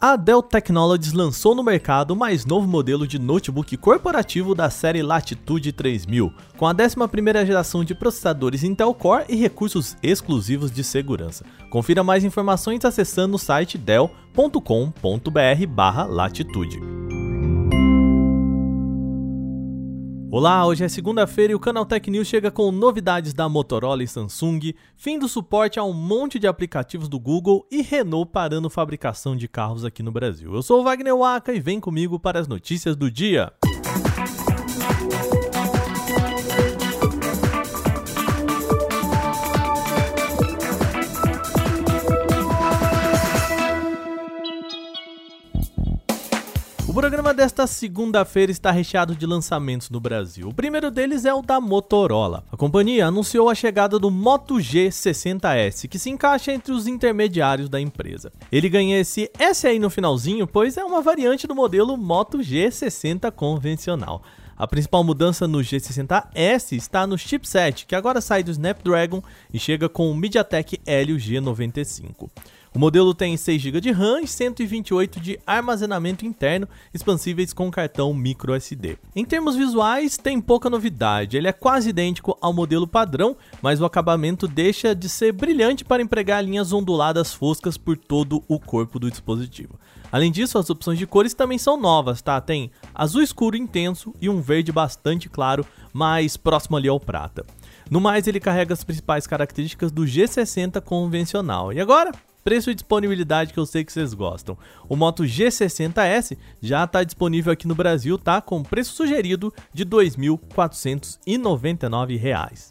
A Dell Technologies lançou no mercado o mais novo modelo de notebook corporativo da série Latitude 3000, com a 11ª geração de processadores Intel Core e recursos exclusivos de segurança. Confira mais informações acessando o site dell.com.br/latitude. Olá, hoje é segunda-feira e o Canal Tech News chega com novidades da Motorola e Samsung, fim do suporte a um monte de aplicativos do Google e Renault parando fabricação de carros aqui no Brasil. Eu sou o Wagner Waka e vem comigo para as notícias do dia. Programa desta segunda-feira está recheado de lançamentos no Brasil. O primeiro deles é o da Motorola. A companhia anunciou a chegada do Moto G60S, que se encaixa entre os intermediários da empresa. Ele ganha esse S aí no finalzinho, pois é uma variante do modelo Moto G60 convencional. A principal mudança no G60S está no chipset, que agora sai do Snapdragon e chega com o MediaTek Helio G95. O modelo tem 6 GB de RAM e 128 de armazenamento interno, expansíveis com cartão microSD. Em termos visuais, tem pouca novidade. Ele é quase idêntico ao modelo padrão, mas o acabamento deixa de ser brilhante para empregar linhas onduladas foscas por todo o corpo do dispositivo. Além disso, as opções de cores também são novas, tá? Tem azul escuro intenso e um verde bastante claro, mais próximo ali ao prata. No mais, ele carrega as principais características do G60 convencional. E agora, preço e disponibilidade que eu sei que vocês gostam. O Moto G60S já está disponível aqui no Brasil, tá? Com preço sugerido de R$ 2.499.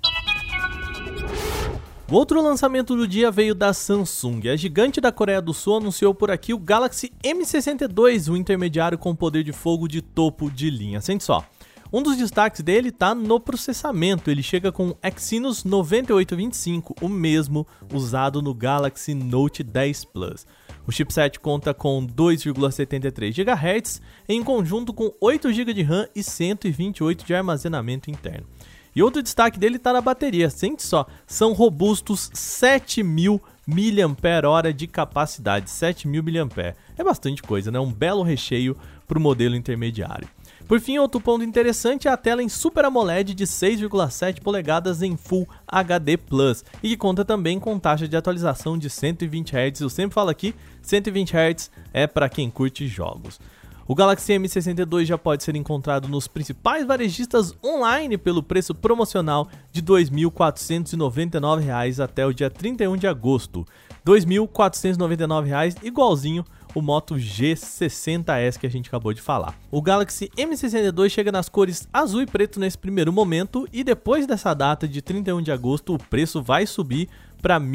O outro lançamento do dia veio da Samsung. A gigante da Coreia do Sul anunciou por aqui o Galaxy M62, o intermediário com poder de fogo de topo de linha. Sente só. Um dos destaques dele está no processamento. Ele chega com Exynos 9825, o mesmo usado no Galaxy Note 10 Plus. O chipset conta com 2,73 GHz em conjunto com 8 GB de RAM e 128 de armazenamento interno. E outro destaque dele está na bateria. Sente só, são robustos 7000 mAh de capacidade, 7000 mAh. É bastante coisa, né? Um belo recheio para o modelo intermediário. Por fim, outro ponto interessante é a tela em Super AMOLED de 6,7 polegadas em Full HD Plus e que conta também com taxa de atualização de 120 Hz. Eu sempre falo aqui, 120 Hz é para quem curte jogos. O Galaxy M62 já pode ser encontrado nos principais varejistas online pelo preço promocional de R$ 2.499 até o dia 31 de agosto. R$ 2.499 igualzinho o Moto G60S que a gente acabou de falar. O Galaxy M62 chega nas cores azul e preto nesse primeiro momento e depois dessa data de 31 de agosto o preço vai subir para R$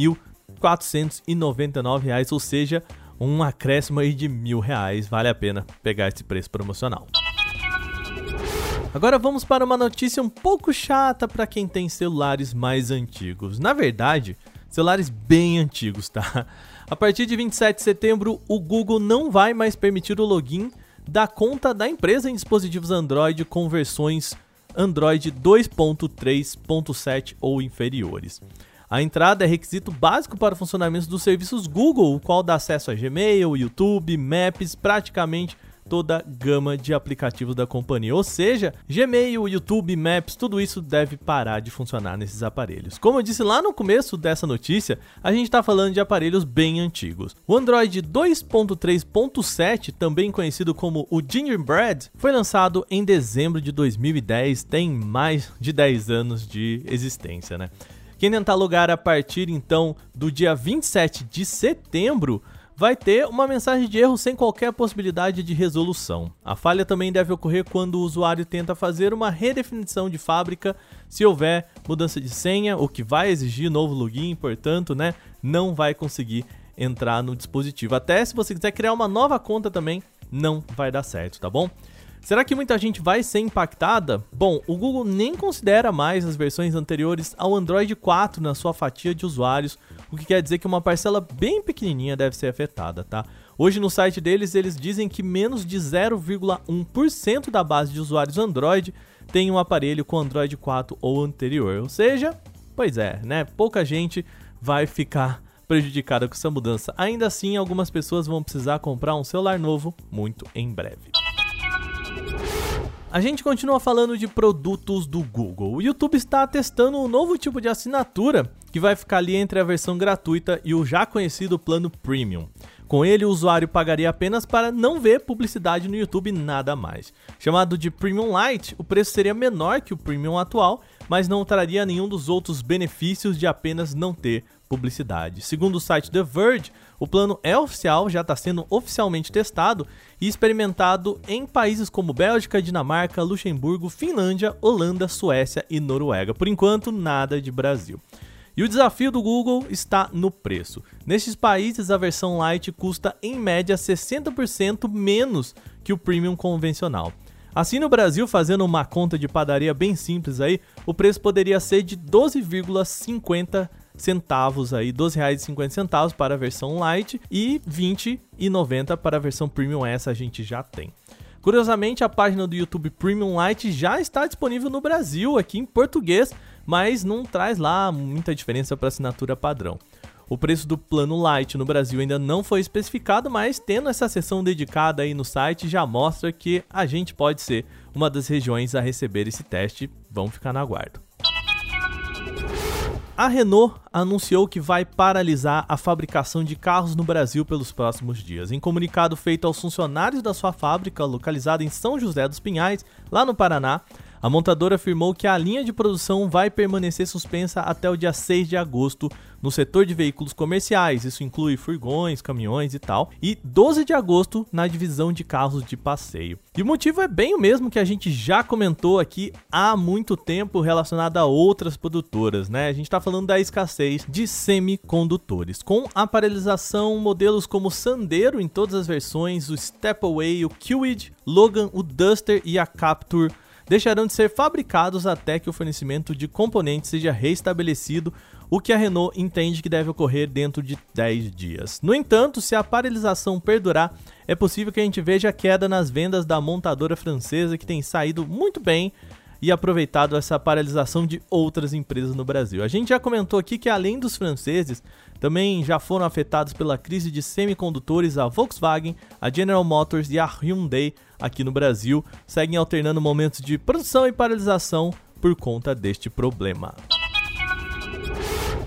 1.499, ou seja, um acréscimo aí de mil reais. Vale a pena pegar esse preço promocional. Agora vamos para uma notícia um pouco chata para quem tem celulares mais antigos. Na verdade, celulares bem antigos, tá? A partir de 27 de setembro, o Google não vai mais permitir o login da conta da empresa em dispositivos Android com versões Android 2.3.7 ou inferiores. A entrada é requisito básico para o funcionamento dos serviços Google, o qual dá acesso a Gmail, YouTube, Maps, praticamente toda a gama de aplicativos da companhia. Ou seja, Gmail, YouTube, Maps, tudo isso deve parar de funcionar nesses aparelhos. Como eu disse lá no começo dessa notícia, a gente está falando de aparelhos bem antigos. O Android 2.3.7, também conhecido como o Gingerbread, foi lançado em dezembro de 2010, tem mais de 10 anos de existência, né? Quem tentar logar a partir então do dia 27 de setembro vai ter uma mensagem de erro sem qualquer possibilidade de resolução. A falha também deve ocorrer quando o usuário tenta fazer uma redefinição de fábrica, se houver mudança de senha, o que vai exigir novo login, portanto, né, não vai conseguir entrar no dispositivo. Até se você quiser criar uma nova conta também, não vai dar certo, tá bom? Será que muita gente vai ser impactada? Bom, o Google nem considera mais as versões anteriores ao Android 4 na sua fatia de usuários, o que quer dizer que uma parcela bem pequenininha deve ser afetada, tá? Hoje no site deles eles dizem que menos de 0,1% da base de usuários Android tem um aparelho com Android 4 ou anterior, ou seja, pois é, né? Pouca gente vai ficar prejudicada com essa mudança. Ainda assim, algumas pessoas vão precisar comprar um celular novo muito em breve. A gente continua falando de produtos do Google. O YouTube está testando um novo tipo de assinatura que vai ficar ali entre a versão gratuita e o já conhecido plano Premium. Com ele, o usuário pagaria apenas para não ver publicidade no YouTube nada mais. Chamado de Premium Lite, o preço seria menor que o Premium atual, mas não traria nenhum dos outros benefícios de apenas não ter publicidade. Segundo o site The Verge, o plano é oficial, já está sendo oficialmente testado e experimentado em países como Bélgica, Dinamarca, Luxemburgo, Finlândia, Holanda, Suécia e Noruega. Por enquanto, nada de Brasil. E o desafio do Google está no preço. Nestes países, a versão Lite custa em média 60% menos que o Premium convencional. Assim no Brasil, fazendo uma conta de padaria bem simples aí, o preço poderia ser de 12,50 centavos aí, R$ 12,50 para a versão Lite e R$ 20,90 para a versão Premium, essa a gente já tem. Curiosamente, a página do YouTube Premium Lite já está disponível no Brasil, aqui em português, mas não traz lá muita diferença para assinatura padrão. O preço do plano Lite no Brasil ainda não foi especificado, mas tendo essa seção dedicada aí no site já mostra que a gente pode ser uma das regiões a receber esse teste. Vamos ficar na guarda. A Renault anunciou que vai paralisar a fabricação de carros no Brasil pelos próximos dias. Em comunicado feito aos funcionários da sua fábrica, localizada em São José dos Pinhais, lá no Paraná, a montadora afirmou que a linha de produção vai permanecer suspensa até o dia 6 de agosto no setor de veículos comerciais, isso inclui furgões, caminhões e tal, e 12 de agosto na divisão de carros de passeio. E o motivo é bem o mesmo que a gente já comentou aqui há muito tempo relacionado a outras produtoras, né? A gente está falando da escassez de semicondutores. Com a paralisação, modelos como Sandero em todas as versões, o Stepaway, o Kwid, Logan, o Duster e a Capture deixarão de ser fabricados até que o fornecimento de componentes seja restabelecido, o que a Renault entende que deve ocorrer dentro de 10 dias. No entanto, se a paralisação perdurar, é possível que a gente veja queda nas vendas da montadora francesa que tem saído muito bem e aproveitado essa paralisação de outras empresas no Brasil. A gente já comentou aqui que além dos franceses, também já foram afetados pela crise de semicondutores a Volkswagen, a General Motors e a Hyundai aqui no Brasil, seguem alternando momentos de produção e paralisação por conta deste problema.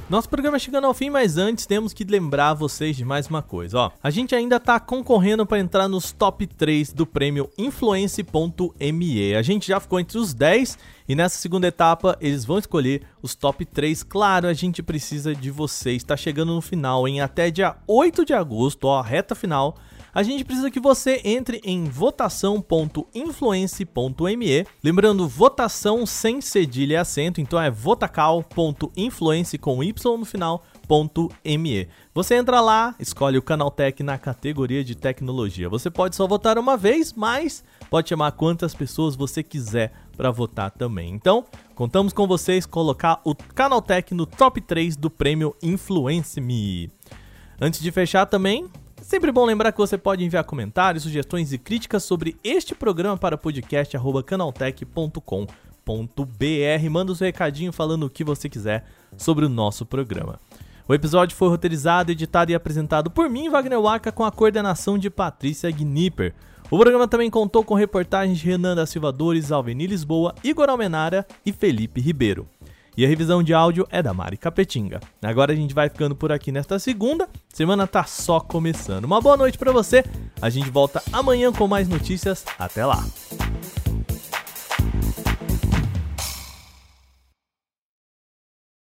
Nosso programa chegando ao fim, mas antes temos que lembrar vocês de mais uma coisa, ó. A gente ainda tá concorrendo para entrar nos top 3 do prêmio Influence.me. A gente já ficou entre os 10 e nessa segunda etapa eles vão escolher os top 3. Claro, a gente precisa de vocês. Tá chegando no final, em até dia 8 de agosto, ó, reta final a gente precisa que você entre em votação.influence.me. Lembrando, votação sem cedilha e acento, então é votacal.influence com Y no final. .me. Você entra lá, escolhe o Canaltech na categoria de tecnologia. Você pode só votar uma vez, mas pode chamar quantas pessoas você quiser para votar também. Então, contamos com vocês colocar o Canaltech no top 3 do prêmio Influence Me. Antes de fechar também, Sempre bom lembrar que você pode enviar comentários, sugestões e críticas sobre este programa para podcast@canaltech.com.br. Manda o seu recadinho falando o que você quiser sobre o nosso programa. O episódio foi roteirizado, editado e apresentado por mim, Wagner Waka, com a coordenação de Patrícia Gnipper. O programa também contou com reportagens de Renan da Silva Dores, Alveni Lisboa, Igor Almenara e Felipe Ribeiro. E a revisão de áudio é da Mari Capetinga. Agora a gente vai ficando por aqui nesta segunda. Semana tá só começando. Uma boa noite para você. A gente volta amanhã com mais notícias. Até lá.